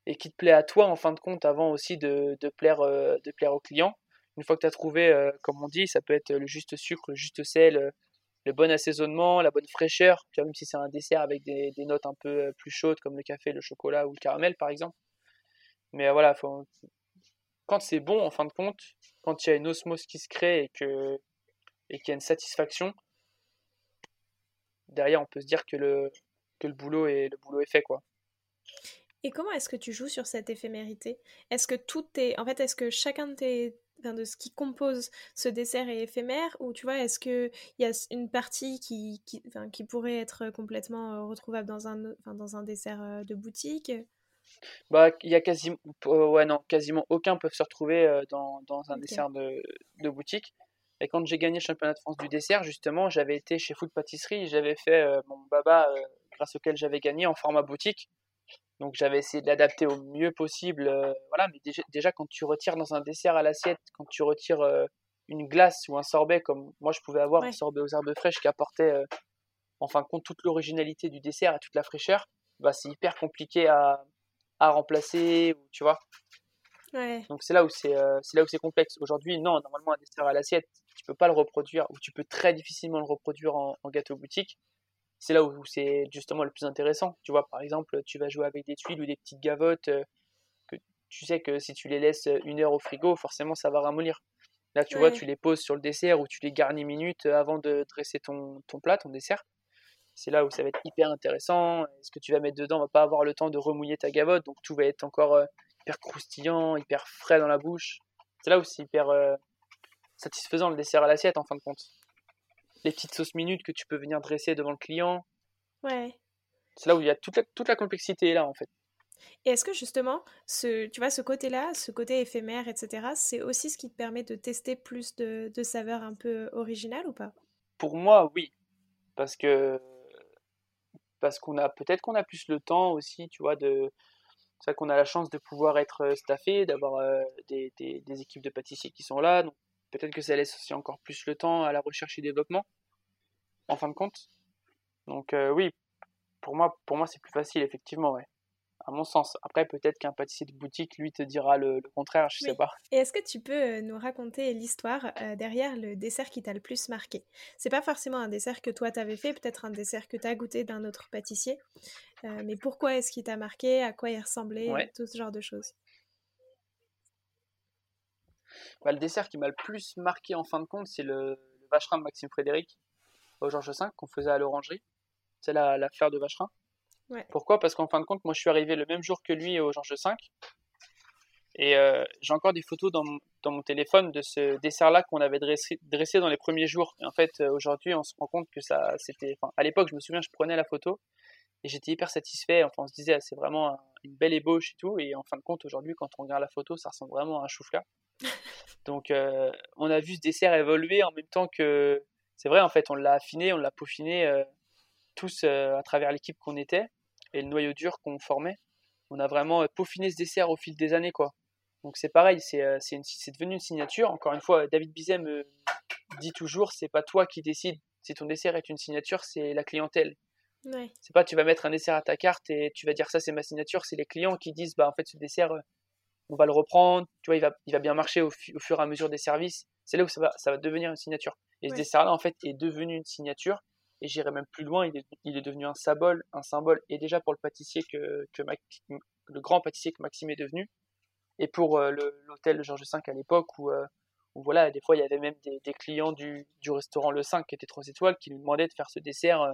et qui te plaît à toi en fin de compte avant aussi de, de plaire, euh, de plaire au client. Une fois que tu as trouvé, euh, comme on dit, ça peut être le juste sucre, le juste sel, euh, le bon assaisonnement, la bonne fraîcheur, même si c'est un dessert avec des, des, notes un peu plus chaudes comme le café, le chocolat ou le caramel par exemple. Mais voilà, quand c'est bon en fin de compte, quand il y a une osmose qui se crée et que et qu'il y a une satisfaction, derrière on peut se dire que le, que le boulot est le boulot est fait quoi. Et comment est-ce que tu joues sur cette éphémérité? Est-ce que tout est... En fait, est-ce que chacun de tes... de ce qui compose ce dessert est éphémère? Ou tu vois, est-ce qu'il y a une partie qui, qui, qui pourrait être complètement euh, retrouvable dans un, dans un dessert euh, de boutique? Bah, il y a quasiment, ouais, non, quasiment aucun peuvent se retrouver euh, dans, dans un dessert de, de, boutique. Et quand j'ai gagné le championnat de France du dessert, justement, j'avais été chez Food Pâtisserie, j'avais fait mon baba grâce auquel j'avais gagné en format boutique. Donc j'avais essayé de l'adapter au mieux possible. Euh, voilà, mais déjà, quand tu retires dans un dessert à l'assiette, quand tu retires euh, une glace ou un sorbet comme moi je pouvais avoir, un sorbet aux herbes fraîches qui apportait euh, en fin de compte toute l'originalité du dessert et toute la fraîcheur, bah, c'est hyper compliqué à, à remplacer, tu vois. Donc c'est là où c'est là où c'est complexe. Aujourd'hui, non, normalement un dessert à l'assiette, tu peux pas le reproduire ou tu peux très difficilement le reproduire en gâteau boutique c'est là où c'est justement le plus intéressant. Tu vois, par exemple, tu vas jouer avec des tuiles ou des petites gavottes euh, que tu sais que si tu les laisses une heure au frigo, forcément ça va ramollir. Là, tu vois, tu les poses sur le dessert ou tu les garnis minutes avant de dresser ton, ton plat, ton dessert. C'est là où ça va être hyper intéressant. Ce que tu vas mettre dedans va pas avoir le temps de remouiller ta gavotte, donc tout va être encore euh, hyper croustillant, hyper frais dans la bouche. C'est là où c'est hyper euh, satisfaisant le dessert à l'assiette en fin de compte les petites sauces minutes que tu peux venir dresser devant le client. Ouais. C'est là où il y a toute la, toute la complexité là en fait. Et est-ce que justement, ce, tu vois, ce côté-là, ce côté éphémère, etc., c'est aussi ce qui te permet de tester plus de, de saveurs un peu originales ou pas? Pour moi, oui. Parce que parce qu'on a peut-être qu'on a plus le temps aussi, tu vois, de c'est ça qu'on a la chance de pouvoir être euh, staffé, d'avoir euh, des, des, des, équipes de pâtissiers qui sont là, donc peut-être que ça laisse aussi encore plus le temps à la recherche et développement, en fin de compte. Donc euh, oui, pour moi, pour moi c'est plus facile, effectivement, ouais. à mon sens. Après, peut-être qu'un pâtissier de boutique, lui, te dira le, contraire, je sais pas. Et est-ce que tu peux euh, nous raconter l'histoire euh, derrière le dessert qui t'a le plus marqué? C'est pas forcément un dessert que toi t'avais fait, peut-être un dessert que t'as goûté d'un autre pâtissier, euh, mais pourquoi est-ce qu'il t'a marqué? À quoi il ressemblait? Tout ce genre de choses. Bah, le dessert qui m'a le plus marqué en fin de compte, c'est le, vacherin de Maxime Frédéric au Georges V qu'on faisait à l'orangerie. C'est la, la fleur de vacherin. Pourquoi? Parce qu'en fin de compte, moi je suis arrivé le même jour que lui au Georges V. Et euh, j'ai encore des photos dans mon, dans mon téléphone de ce dessert-là qu'on avait dressé, dressé, dans les premiers jours. Et en fait, euh, aujourd'hui, on se rend compte que ça, c'était. Enfin, à l'époque, je me souviens, je prenais la photo et j'étais hyper satisfait. Enfin, on se disait, c'est vraiment une belle ébauche et tout. Et en fin de compte, aujourd'hui, quand on regarde la photo, ça ressemble vraiment à un chou-fleur. Donc, euh, on a vu ce dessert évoluer en même temps que. C'est vrai, en fait, on l'a affiné, on l'a peaufiné tous à travers l'équipe qu'on était et le noyau dur qu'on formait. On a vraiment euh, peaufiné ce dessert au fil des années, quoi. Donc c'est pareil, c'est euh, devenu une signature. Encore une fois, David Bizet me dit toujours, c'est pas toi qui décides si ton dessert est une signature, c'est la clientèle. Ouais. C'est pas tu vas mettre un dessert à ta carte et tu vas dire ça c'est ma signature, c'est les clients qui disent bah en fait ce dessert euh, on va le reprendre, tu vois il va, il va bien marcher au, fur et à mesure des services. C'est là où ça va, ça va devenir une signature. Et ce dessert là en fait est devenu une signature et j'irai même plus loin, il est, il est, devenu un symbole, un symbole, et déjà pour le pâtissier que, que le grand pâtissier que Maxime est devenu, et pour euh, l'hôtel Georges V à l'époque euh, où, voilà, des fois il y avait même des, des, clients du, du restaurant Le 5 qui était 3 étoiles qui nous demandaient de faire ce dessert euh,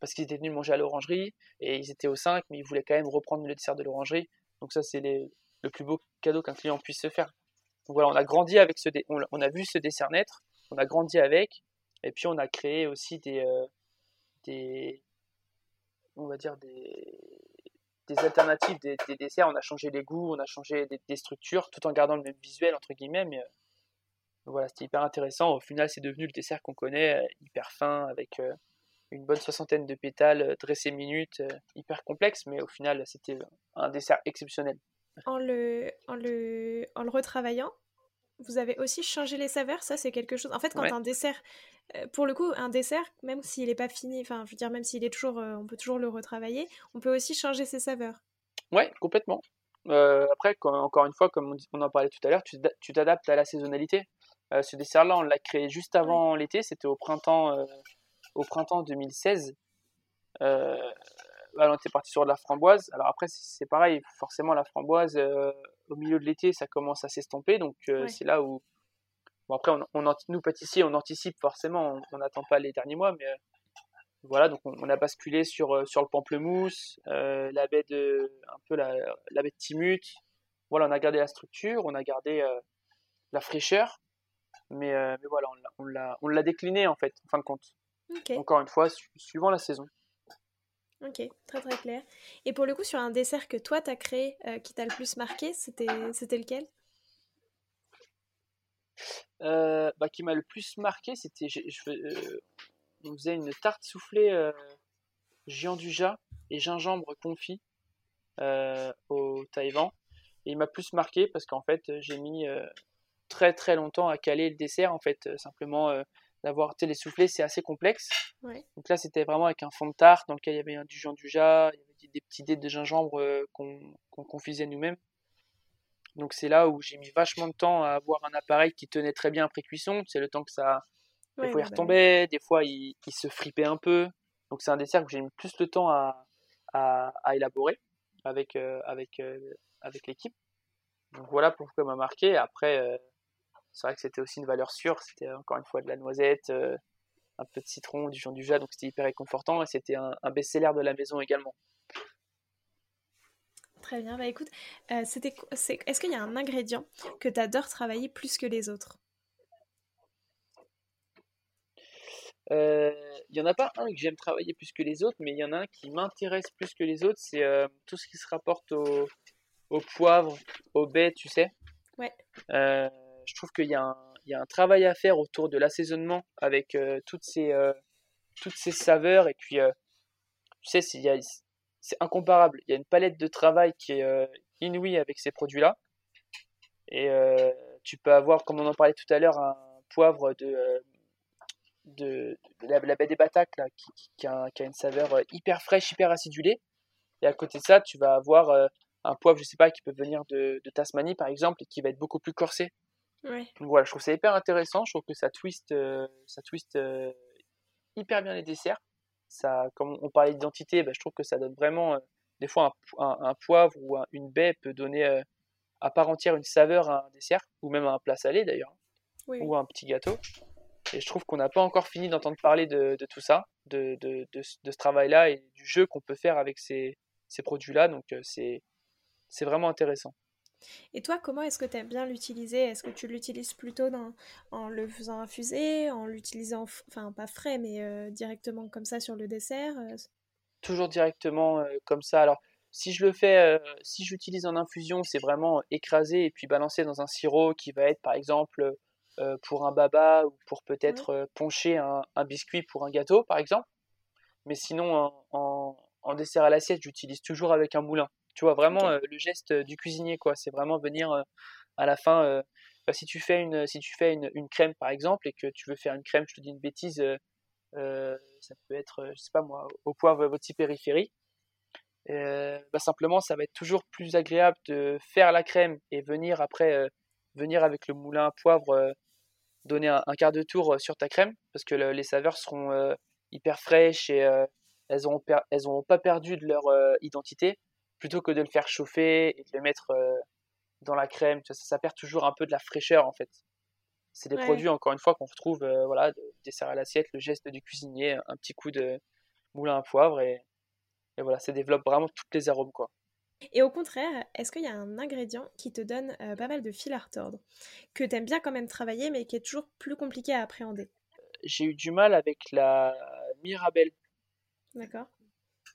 parce qu'ils étaient venus manger à l'orangerie et ils étaient au 5 mais ils voulaient quand même reprendre le dessert de l'orangerie. Donc ça c'est le plus beau cadeau qu'un client puisse se faire. Voilà, on a grandi avec ce on, on a vu ce dessert naître, on a grandi avec et puis on a créé aussi des, euh, des on va dire des, des alternatives, des, desserts. On a changé les goûts, on a changé des, structures, tout en gardant le même visuel entre guillemets. Mais euh, voilà, c'était hyper intéressant. Au final, c'est devenu le dessert qu'on connaît, euh, hyper fin, avec une bonne soixantaine de pétales, dressés minutes, hyper complexe. Mais au final, c'était un dessert exceptionnel. En le, en le, en le retravaillant, vous avez aussi changé les saveurs, ça c'est quelque chose. En fait, quand un dessert, euh, pour le coup, un dessert, même s'il n'est pas fini, enfin, je veux dire, même s'il est toujours, euh, on peut toujours le retravailler, on peut aussi changer ses saveurs. Ouais, complètement. Euh, après, encore une fois, comme on, en parlait tout à l'heure, tu t'adaptes à la saisonnalité. ce dessert-là, on l'a créé juste avant l'été, c'était au printemps, au printemps 2016. On était parti sur de la framboise. Alors après, c'est pareil, forcément, la framboise, au milieu de l'été, ça commence à s'estomper. Donc c'est là où Bon, après, on, nous, pâtissiers, on anticipe forcément, on n'attend pas les derniers mois, mais euh, voilà, donc on, a basculé sur, euh, sur le pamplemousse, euh, la baie de, un peu la, la baie de Timut. Voilà, on a gardé la structure, on a gardé la fraîcheur, mais, mais voilà, on l'a, on l'a décliné en fait, en fin de compte. Encore une fois, suivant la saison. Ok, très très clair. Et pour le coup, sur un dessert que toi t'as créé, qui t'a le plus marqué, c'était, lequel? Euh, bah, qui m'a le plus marqué, c'était euh, on faisait une tarte soufflée euh, géant du et gingembre confit au Taïwan. Et il m'a plus marqué parce qu'en fait, j'ai mis très très longtemps à caler le dessert. En fait, simplement d'avoir les soufflés, c'est assez complexe. Donc là, c'était vraiment avec un fond de tarte dans lequel il y avait du géant du jas, il y avait des, petits dés de gingembre qu'on confisait nous-mêmes. Donc c'est là où j'ai mis vachement de temps à avoir un appareil qui tenait très bien après cuisson. C'est le temps que ça. Des fois il bah retombait, des fois il, se fripait un peu. Donc c'est un dessert que j'ai mis plus de temps à, à, élaborer avec, euh, avec, euh, avec l'équipe. Donc voilà pourquoi m'a marqué. Après, euh, c'est vrai que c'était aussi une valeur sûre. C'était encore une fois de la noisette, un peu de citron, du jus du jas, donc c'était hyper réconfortant et c'était un, un best-seller de la maison également. Très bien, bah écoute, euh, c'était, est-ce qu'il y a un ingrédient que tu adores travailler plus que les autres? Il euh, n'y en a pas un que j'aime travailler plus que les autres, mais il y en a un qui m'intéresse plus que les autres, c'est euh, tout ce qui se rapporte au, au, poivre, au baies, tu sais? Ouais. Je trouve qu'il y, a un travail à faire autour de l'assaisonnement avec toutes, ces, toutes ces saveurs, et puis, tu sais, c'est incomparable. Il y a une palette de travail qui est euh, inouïe avec ces produits-là. Et euh, tu peux avoir, comme on en parlait tout à l'heure, un poivre de, euh, la, baie des Bataques là, qui, a, une saveur hyper fraîche, hyper acidulée. Et à côté de ça, tu vas avoir euh, un poivre, je sais pas, qui peut venir de, de, Tasmanie par exemple et qui va être beaucoup plus corsé. Ouais. Donc voilà, je trouve ça hyper intéressant. Je trouve que ça twist, ça twist hyper bien les desserts. Ça, comme on parlait d'identité, bah, je trouve que ça donne vraiment. des fois, un, un, poivre ou une baie peut donner à part entière une saveur à un dessert, ou même à un plat salé d'ailleurs, ou à un petit gâteau. Et je trouve qu'on n'a pas encore fini d'entendre parler de, tout ça, de, de, ce travail-là et du jeu qu'on peut faire avec ces, ces produits-là. Donc c'est vraiment intéressant. Et toi, comment est-ce que tu aimes bien l'utiliser? Est-ce que tu l'utilises plutôt dans, en le faisant infuser, en l'utilisant, enfin pas frais, mais directement comme ça sur le dessert Toujours directement comme ça. Alors, si je le fais, euh, si j'utilise en infusion, c'est vraiment écraser et puis balancer dans un sirop qui va être par exemple euh, pour un baba ou pour peut-être euh, poncher un, biscuit pour un gâteau par exemple. Mais sinon, en, dessert à l'assiette, j'utilise toujours avec un moulin. Tu vois, vraiment le geste du cuisinier, quoi. C'est vraiment venir à la fin. Bah, si tu fais, une, si tu fais une, une, crème par exemple et que tu veux faire une crème, je te dis une bêtise, ça peut être, je sais pas moi, au poivre votre périphérie euh, bah simplement, ça va être toujours plus agréable de faire la crème et venir après, euh, venir avec le moulin à poivre, euh, donner un, quart de tour sur ta crème, parce que les saveurs seront hyper fraîches et elles n'auront auront pas perdu de leur identité, plutôt que de le faire chauffer et de le mettre dans la crème. Ça, ça, perd toujours un peu de la fraîcheur en fait. C'est des produits, encore une fois, qu'on retrouve, voilà, dessert à l'assiette, le geste du cuisinier, un petit coup de moulin à poivre et et voilà, ça développe vraiment toutes les arômes, quoi. Et au contraire, est-ce qu'il y a un ingrédient qui te donne euh, pas mal de fil à retordre, que tu aimes bien quand même travailler, mais qui est toujours plus compliqué à appréhender? J'ai eu du mal avec la Mirabelle. D'accord.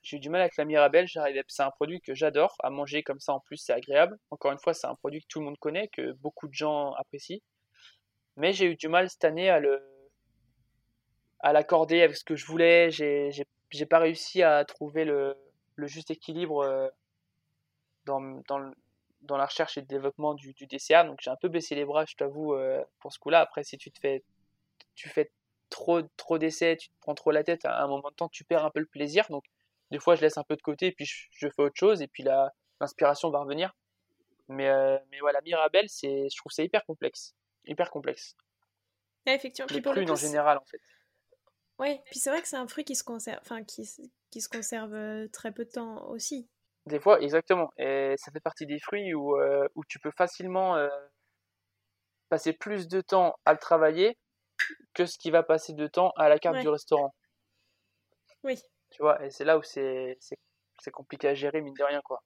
J'ai eu du mal avec la Mirabelle. C'est un produit que j'adore à manger comme ça. En plus, c'est agréable. Encore une fois, c'est un produit que tout le monde connaît, que beaucoup de gens apprécient. Mais j'ai eu du mal cette année à le à l'accorder avec ce que je voulais. J'ai pas réussi à trouver le, le juste équilibre euh, dans, dans, dans, la recherche et le développement du, du dessert. Donc j'ai un peu baissé les bras, je t'avoue, euh, pour ce coup-là. Après, si tu te fais, tu fais trop, trop d'essais, tu te prends trop la tête, à un moment de temps, tu perds un peu le plaisir. Donc des fois, je laisse un peu de côté et puis je, fais autre chose et puis l'inspiration va revenir. Mais, euh, mais voilà, Mirabelle, c'est, je trouve c'est hyper complexe. Hyper complexe. effectivement. Les prunes en général, en fait. Oui, puis c'est vrai que c'est un fruit qui se conserve, enfin qui, qui se conserve euh, très peu de temps aussi. Des fois, exactement. Et ça fait partie des fruits où, euh, où tu peux facilement euh, passer plus de temps à le travailler que ce qui va passer de temps à la carte du restaurant. Oui. Tu vois, et c'est là où c'est compliqué à gérer, mine de rien, quoi.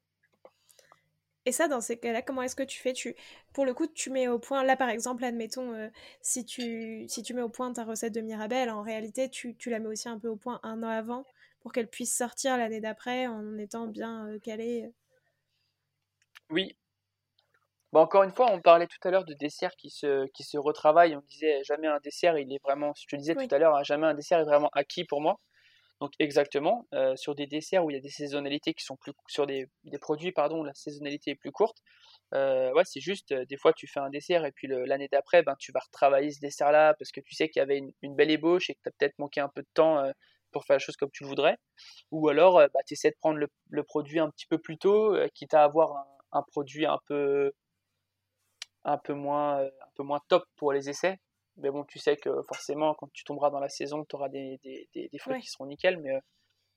Et ça, dans ces cas-là, comment est-ce que tu fais? Tu, Pour le coup, tu mets au point, là par exemple, admettons, euh, si, tu, si tu mets au point ta recette de Mirabelle, en réalité, tu, tu la mets aussi un peu au point un an avant pour qu'elle puisse sortir l'année d'après en étant bien euh, calée. Oui. Bon, encore une fois, on parlait tout à l'heure de desserts qui se, qui se retravaillent. On disait jamais un dessert, il est vraiment, je te disais tout à l'heure, hein, jamais un dessert est vraiment acquis pour moi. Donc exactement, euh, sur des desserts où il y a des saisonnalités qui sont plus sur des, produits pardon où la saisonnalité est plus courte, euh, c'est juste euh, des fois tu fais un dessert et puis l'année d'après ben tu vas retravailler ce dessert là parce que tu sais qu'il y avait une, belle ébauche et que tu as peut-être manqué un peu de temps pour faire la chose comme tu le voudrais, ou alors bah, tu essaies de prendre le, produit un petit peu plus tôt, quitte à avoir un, produit un peu moins top pour les essais mais bon, tu sais que forcément, quand tu tomberas dans la saison, tu auras des, des, des, fruits qui seront nickel. Mais euh,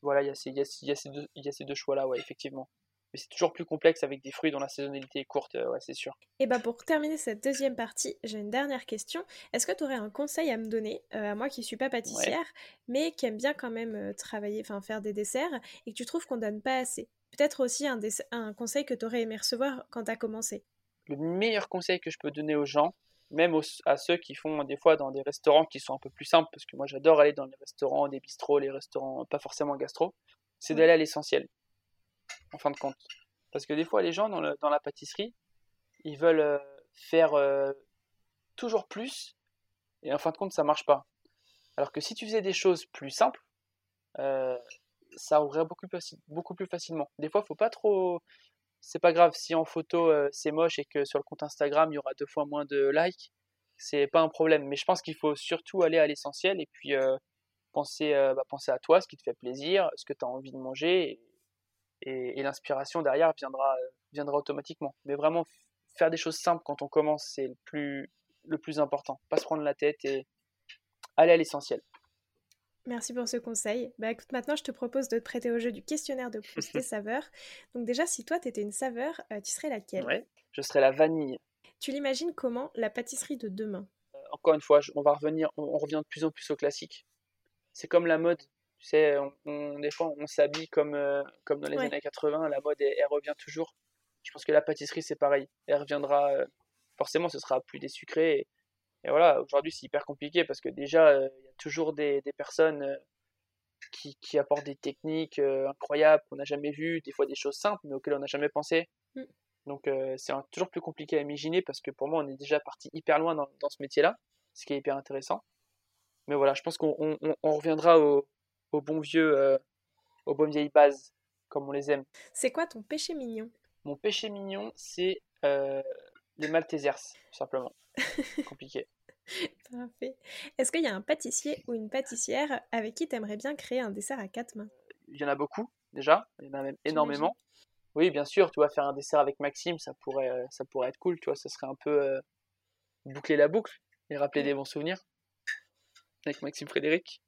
voilà, il y, a ces, y, a, y, a ces deux, y a ces deux choix-là, ouais, effectivement. Mais c'est toujours plus complexe avec des fruits dont la saisonnalité est courte, euh, ouais, c'est sûr. Et bah pour terminer cette deuxième partie, j'ai une dernière question. Est-ce que tu aurais un conseil à me donner, euh, à moi qui suis pas pâtissière, mais qui aime bien quand même travailler, enfin faire des desserts, et que tu trouves qu'on donne pas assez? Peut-être aussi un, un conseil que tu aurais aimé recevoir quand tu as commencé. Le meilleur conseil que je peux donner aux gens, même à ceux qui font des fois dans des restaurants qui sont un peu plus simples, parce que moi j'adore aller dans les restaurants, des bistrots, les restaurants pas forcément gastro, c'est d'aller à l'essentiel, en fin de compte. Parce que des fois les gens dans, dans la pâtisserie, ils veulent euh, faire euh, toujours plus, et en fin de compte ça marche pas. Alors que si tu faisais des choses plus simples, euh, ça ouvrirait beaucoup plus, beaucoup plus facilement. Des fois, faut pas trop c'est pas grave si en photo euh, c'est moche et que sur le compte Instagram il y aura deux fois moins de likes, c'est pas un problème. Mais je pense qu'il faut surtout aller à l'essentiel et puis euh, penser, euh, bah, penser à toi, ce qui te fait plaisir, ce que tu as envie de manger. et, l'inspiration derrière viendra, viendra automatiquement. Mais vraiment, faire des choses simples quand on commence, c'est le plus, le plus important. Pas se prendre la tête et aller à l'essentiel. Merci pour ce conseil. Bah écoute, maintenant je te propose de te prêter au jeu du questionnaire de Proust des saveurs. Donc déjà, si toi tu étais une saveur, euh, tu serais laquelle? Ouais, je serais la vanille. Tu l'imagines comment la pâtisserie de demain? Euh, Encore une fois, on va revenir, on, revient de plus en plus au classique. C'est comme la mode. Tu sais, on, des fois on s'habille comme, euh, comme dans les années 80, la mode elle, revient toujours. Je pense que la pâtisserie c'est pareil. Elle reviendra, forcément ce sera plus des sucrés. Et voilà, aujourd'hui c'est hyper compliqué parce que déjà euh, il y a toujours des, personnes euh, qui, apportent des techniques euh, incroyables qu'on n'a jamais vues, des fois des choses simples mais auxquelles on n'a jamais pensé. Mm. Donc c'est toujours plus compliqué à imaginer parce que pour moi on est déjà parti hyper loin dans, ce métier-là, ce qui est hyper intéressant. Mais voilà, je pense qu'on reviendra au, bon vieux, aux bonnes vieilles bases comme on les aime. C'est quoi ton péché mignon? Mon péché mignon, c'est les Maltesers, tout simplement. Compliqué. Parfait. Est-ce qu'il y a un pâtissier ou une pâtissière avec qui tu aimerais bien créer un dessert à quatre mains? Il y en a beaucoup, déjà. Il y en a même énormément. Oui, bien sûr, tu vas faire un dessert avec Maxime, ça pourrait, euh, ça pourrait être cool, tu vois, ça serait un peu euh, boucler la boucle et rappeler des bons souvenirs avec Maxime Frédéric.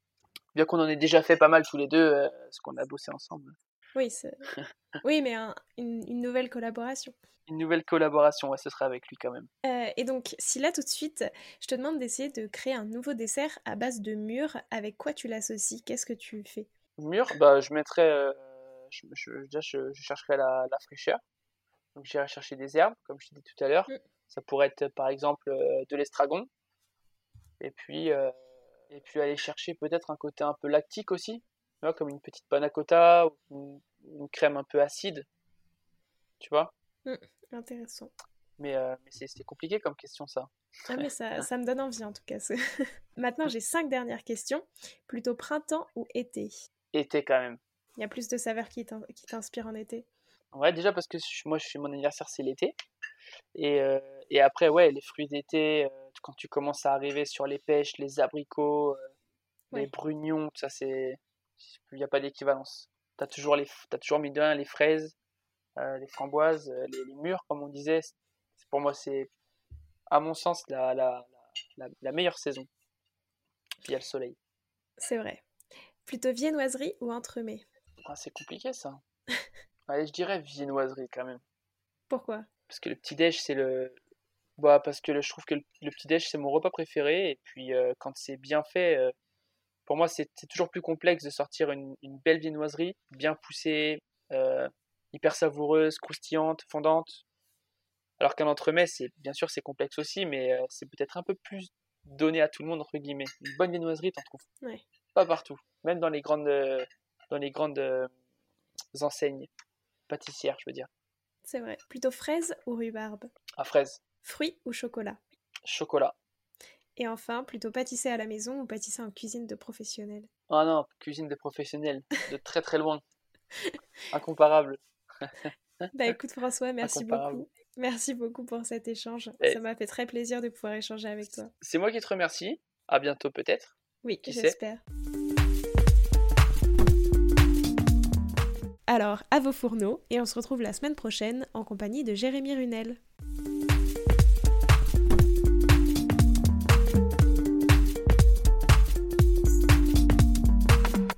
Bien qu'on en ait déjà fait pas mal tous les deux, euh, parce qu'on a bossé ensemble. Oui, oui mais une, nouvelle collaboration. Une nouvelle collaboration, ouais, ce serait avec lui quand même. Euh, et donc, si là tout de suite, je te demande d'essayer de créer un nouveau dessert à base de mûre, avec quoi tu l'associes? Qu'est-ce que tu fais? Mûre, bah, je mettrais. Euh, je, je, chercherais la, fraîcheur. Donc, j'irai chercher des herbes, comme je t'ai dit tout à l'heure. Mm. Ça pourrait être par exemple euh, de l'estragon. Et puis, et puis aller chercher peut-être un côté un peu lactique aussi comme une petite panna cotta ou une, crème un peu acide. Tu vois mmh, Intéressant. Mais, euh, mais c'est compliqué comme question, ça. Ah, mais ça, ça me donne envie, en tout cas. Maintenant, j'ai cinq dernières questions. Plutôt printemps ou été? Été, quand même. Il y a plus de saveurs qui t'inspirent en été? Ouais, déjà parce que moi, je suis mon anniversaire, c'est l'été. Et, euh, et, après, ouais, les fruits d'été, euh, quand tu commences à arriver sur les pêches, les abricots, les brugnons, tout ça, c'est il n'y a pas d'équivalence. Tu as toujours, les, as toujours mis de les fraises, euh, les framboises, euh, les, mûres, comme on disait. Pour moi, c'est, à mon sens, la, la, la, meilleure saison. Puis il y a le soleil. C'est vrai. Plutôt viennoiserie ou entremets? Ah, C'est compliqué ça. Allez, je dirais viennoiserie quand même. Pourquoi? Parce que le petit-déj, c'est le. Bah, parce que je trouve que le, petit-déj, c'est mon repas préféré. Et puis, euh, quand c'est bien fait, pour moi, c'est toujours plus complexe de sortir une, belle viennoiserie, bien poussée, euh, hyper savoureuse, croustillante, fondante. Alors qu'un entremets, c'est bien sûr, c'est complexe aussi, mais euh, c'est peut-être un peu plus donné à tout le monde entre guillemets. Une bonne viennoiserie, t'en trouves pas partout, même dans les grandes, dans les grandes euh, enseignes pâtissières, je veux dire. C'est vrai. Plutôt fraise ou rhubarbe? À fraise. Fruits ou chocolat? Chocolat. Et enfin, plutôt pâtisser à la maison ou pâtisser en cuisine de professionnel? Ah non, cuisine de professionnel, de très très loin. Incomparable. bah écoute François, merci beaucoup. Merci beaucoup pour cet échange. Ça m'a fait très plaisir de pouvoir échanger avec toi. C'est moi qui te remercie. À bientôt peut-être. Oui, j'espère. Alors, à vos fourneaux, et on se retrouve la semaine prochaine en compagnie de Jérémy Runel.